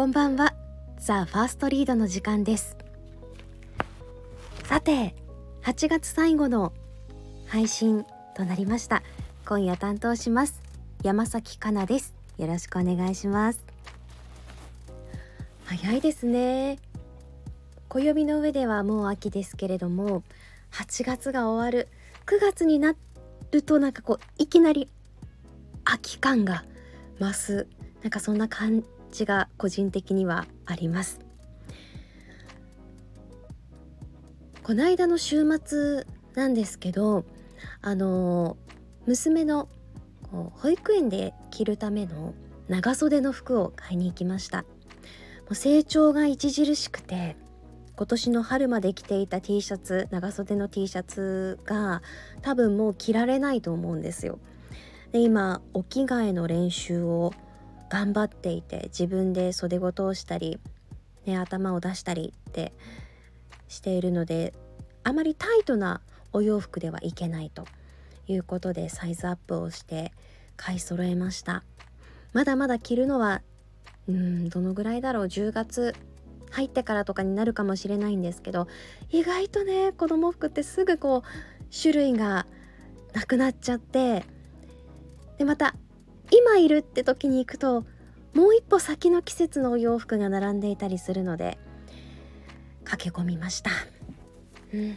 こんばんは。ザ・ファーストリードの時間です。さて8月最後の配信となりました。今夜担当します山崎かなです。よろしくお願いします。早いですね。暦の上ではもう秋ですけれども8月が終わる9月になるとなんかこういきなり秋感が増す。なんかそんな感じが個人的にはあります。この間の週末なんですけどあの娘の保育園で着るための長袖の服を買いに行きました。もう成長が著しくて今年の春まで着ていた T シャツ長袖の T シャツが多分もう着られないと思うんですよ。で今お着替えの練習を頑張っていて自分で袖ごとをしたり、ね、頭を出したりってしているのであまりタイトなお洋服ではいけないということでサイズアップをして買い揃えました。まだまだ着るのはうんどのぐらいだろう10月入ってからとかになるかもしれないんですけど意外とね子供服ってすぐこう種類がなくなっちゃってでまた今いるって時に行くともう一歩先の季節のお洋服が並んでいたりするので駆け込みました。うん。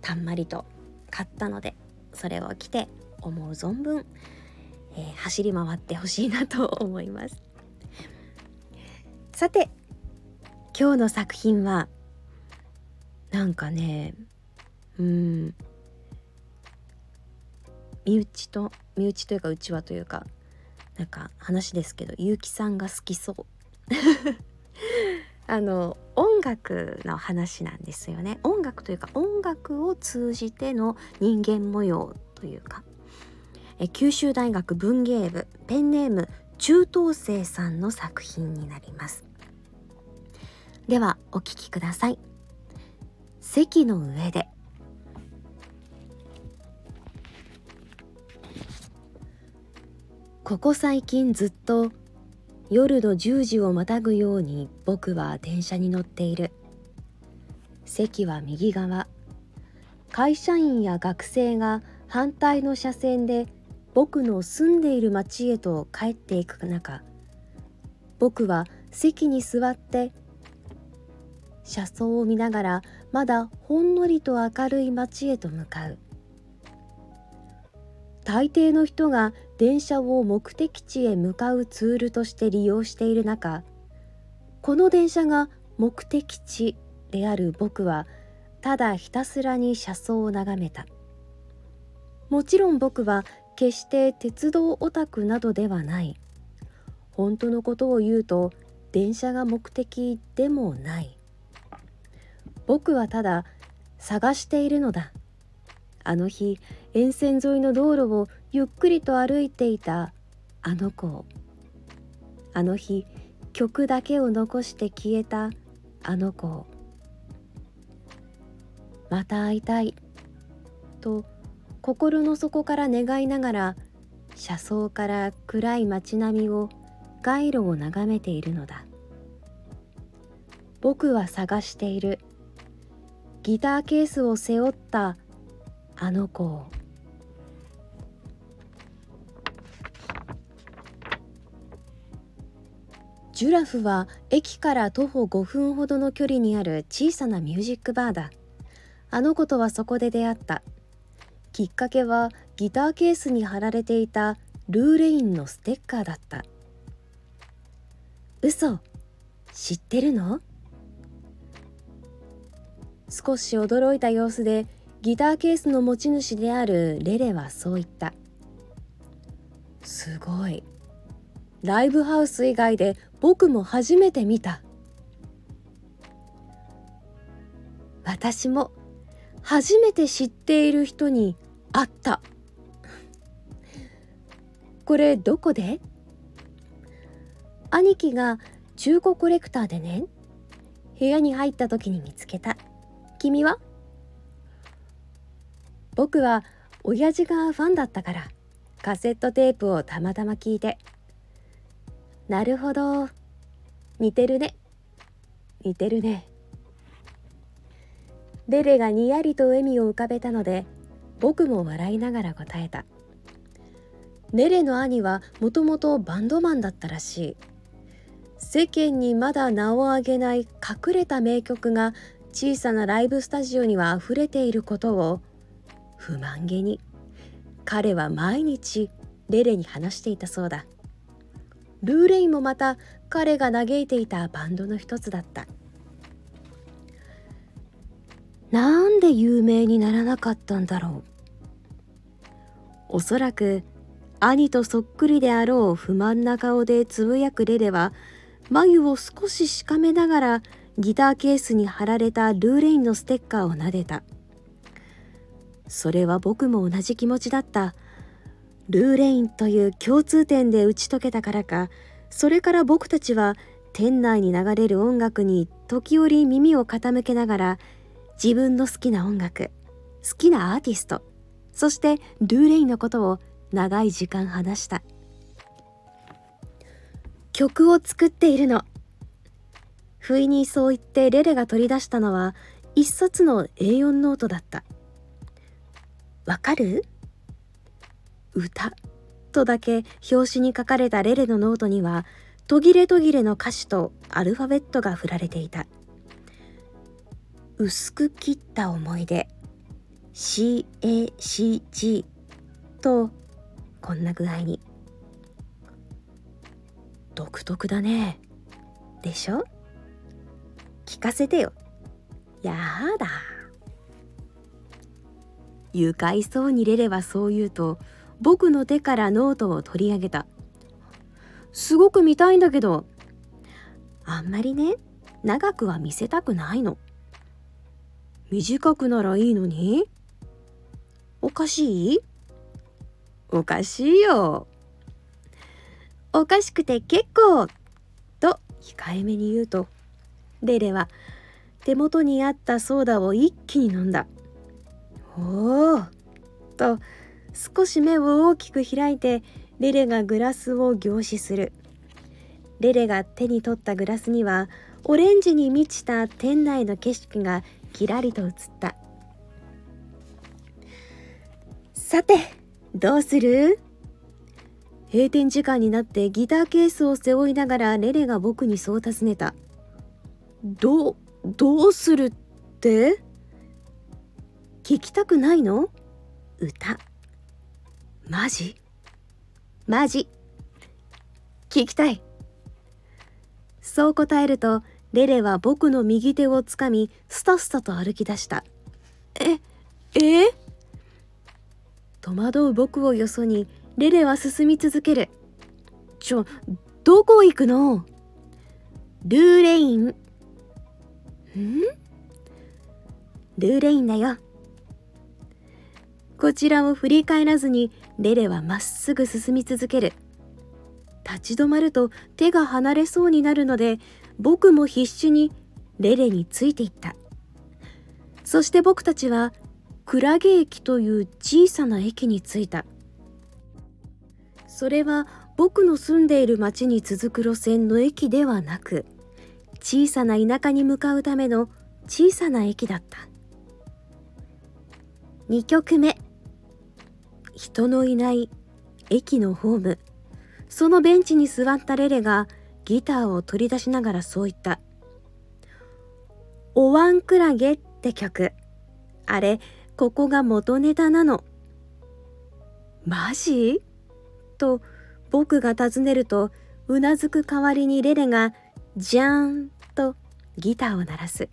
たんまりと買ったのでそれを着て思う存分、えー、走り回ってほしいなと思います。さて今日の作品はなんかねうん。身内と身内というかうちわというかなんか話ですけど結城さんが好きそう。あの音楽の話なんですよね。音楽というか音楽を通じての人間模様というか。え九州大学文芸部ペンネーム中東生さんの作品になります。ではお聴きください。席の上で。ここ最近ずっと夜の10時をまたぐように僕は電車に乗っている。席は右側。会社員や学生が反対の車線で僕の住んでいる町へと帰っていく中僕は席に座って車窓を見ながらまだほんのりと明るい街へと向かう。大抵の人が電車を目的地へ向かうツールとして利用している中この電車が目的地である僕はただひたすらに車窓を眺めた。もちろん僕は決して鉄道オタクなどではない。本当のことを言うと電車が目的でもない。僕はただ探しているのだ。あの日沿線沿いの道路をゆっくりと歩いていたあの子を。あの日曲だけを残して消えたあの子を。また会いたいと心の底から願いながら車窓から暗い街並みを街路を眺めているのだ。僕は探している。ギターケースを背負ったあの子ジュラフは駅から徒歩5分ほどの距離にある小さなミュージックバーだ。あの子とはそこで出会った。きっかけはギターケースに貼られていたルーレインのステッカーだった。嘘知ってるの？少し驚いた様子でギターケースの持ち主であるレレはそう言った。すごい。ライブハウス以外で僕も初めて見た。私も初めて知っている人に会った。これどこで？兄貴が中古コレクターでね。部屋に入った時に見つけた。君は？僕は親父がファンだったからカセットテープをたまたま聞いてなるほど似てるね似てるねレレがにやりと笑みを浮かべたので僕も笑いながら答えたレレの兄はもともとバンドマンだったらしい世間にまだ名を上げない隠れた名曲が小さなライブスタジオには溢れていることを不満げに。彼は毎日レレに話していたそうだ。ルーレインもまた彼が嘆いていたバンドの一つだった。なんで有名にならなかったんだろう。おそらく兄とそっくりであろう不満な顔でつぶやくレレは眉を少ししかめながらギターケースに貼られたルーレインのステッカーを撫でた。それは僕も同じ気持ちだった。ルーレインという共通点で打ち解けたからか。それから僕たちは店内に流れる音楽に時折耳を傾けながら自分の好きな音楽好きなアーティストそしてルーレインのことを長い時間話した。曲を作っているの。不意にそう言ってレレが取り出したのは一冊の A4 ノートだった。わかる？歌。とだけ表紙に書かれたレレのノートには途切れ途切れの歌詞とアルファベットが振られていた。薄く切った思い出。CACG とこんな具合に。独特だね。でしょ？聞かせてよ。やだ。愉快そうにレレはそう言うと僕の手からノートを取り上げた。すごく見たいんだけど。あんまりね長くは見せたくないの。短くならいいのに？おかしい？おかしいよ。おかしくて結構と控えめに言うと。レレは手元にあったソーダを一気に飲んだ。おおと少し目を大きく開いてレレがグラスを凝視する。レレが手に取ったグラスにはオレンジに満ちた店内の景色がきらりと映った。さてどうする？閉店時間になってギターケースを背負いながらレレが僕にそう尋ねた。どどうするって？聞きたくないの？歌。マジ？マジ。聞きたい。そう答えるとレレは僕の右手をつかみスタスタと歩き出した。ええ？戸惑う僕をよそにレレは進み続ける。ちょどこ行くの？ルーレイン。ん？ルーレインだよ。こちらを振り返らずにレレはまっすぐ進み続ける。立ち止まると手が離れそうになるので僕も必死にレレについていった。そして僕たちはクラゲ駅という小さな駅に着いた。それは僕の住んでいる町に続く路線の駅ではなく小さな田舎に向かうための小さな駅だった。2曲目。人のいない駅のホーム。そのベンチに座ったレレがギターを取り出しながらそう言った「おわんクラゲ」って曲あれここが元ネタなの。マジ？と僕が尋ねるとうなずく代わりにレレが「じゃーん」とギターを鳴らす。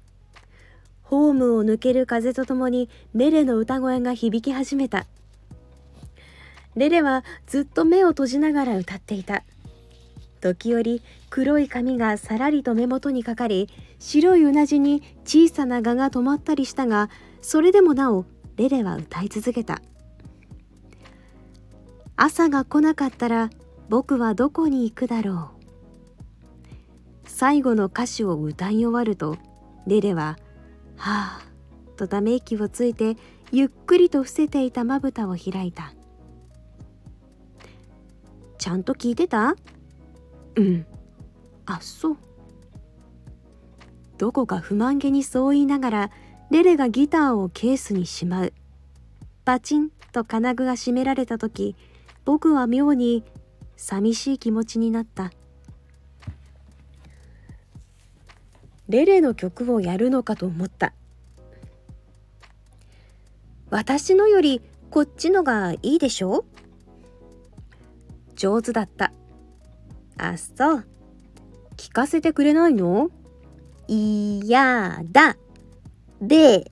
ホームを抜ける風とともにレレの歌声が響き始めた。レレはずっと目を閉じながら歌っていた。時折黒い髪がさらりと目元にかかり白いうなじに小さな蛾が止まったりしたがそれでもなおレレは歌い続けた。朝が来なかったら僕はどこに行くだろう。最後の歌詞を歌い終わるとレレは「はあ」とため息をついてゆっくりと伏せていたまぶたを開いた。ちゃんと聞いてた？うん。あそう。どこか不満げにそう言いながらレレがギターをケースにしまう。パチンと金具が閉められた時僕は妙に寂しい気持ちになった。レレの曲をやるのかと思った。私のよりこっちのがいいでしょ？上手だった。あそう。聞かせてくれないの？いやだ。で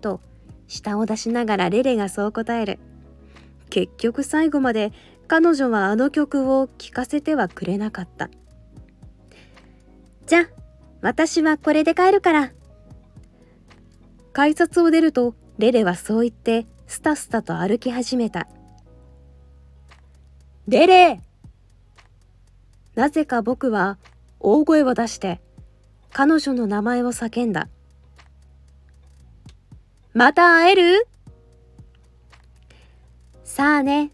と舌を出しながらレレがそう答える。結局最後まで彼女はあの曲を聴かせてはくれなかった。じゃ私はこれで帰るから。改札を出るとレレはそう言ってスタスタと歩き始めた。レレなぜか僕は大声を出して彼女の名前を叫んだ。また会える？さあね。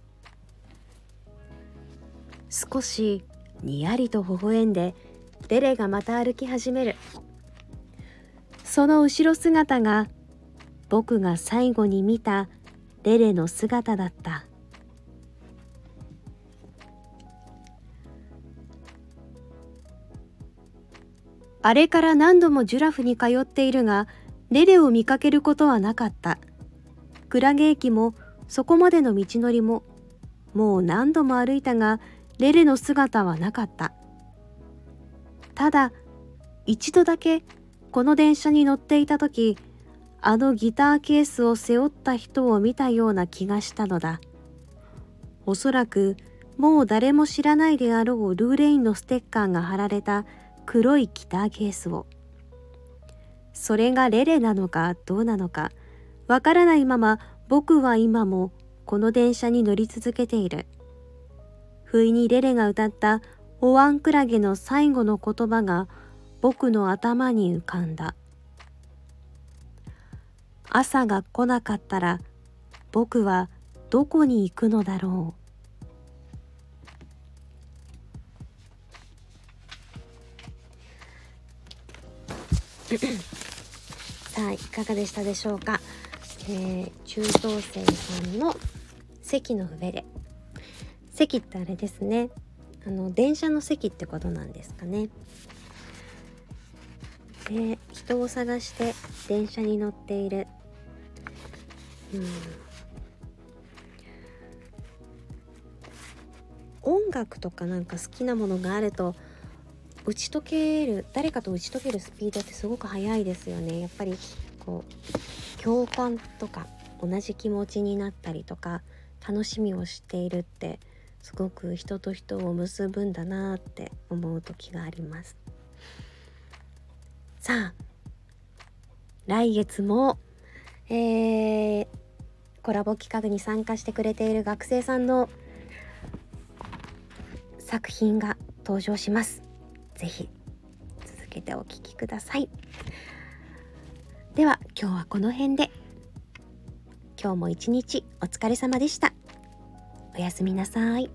少しにやりと微笑んでレレがまた歩き始める。その後ろ姿が僕が最後に見たレレの姿だった。あれから何度もジュラフに通っているがレレを見かけることはなかった。クラゲ駅もそこまでの道のりももう何度も歩いたがレレの姿はなかった。ただ一度だけこの電車に乗っていた時あのギターケースを背負った人を見たような気がしたのだ。おそらくもう誰も知らないであろうルーレインのステッカーが貼られた黒いギターケースを。それがレレなのかどうなのかわからないまま僕は今もこの電車に乗り続けている。不意にレレが歌ったおわんクラゲの最後の言葉が僕の頭に浮かんだ。朝が来なかったら僕はどこに行くのだろう。さあいかがでしたでしょうか、えー、中等生さんの席の上で。席ってあれですね。あの電車の席ってことなんですかね。で人を探して電車に乗っている。うん。音楽とかなんか好きなものがあると打ち解ける誰かと打ち解けるスピードってすごく速いですよね。やっぱりこう共感とか同じ気持ちになったりとか楽しみをしているってすごく人と人を結ぶんだなって思う時があります。さあ来月も、えー、コラボ企画に参加してくれている学生さんの作品が登場します。ぜひ続けてお聴きください。では今日はこの辺で。今日も一日お疲れ様でした。おやすみなさい。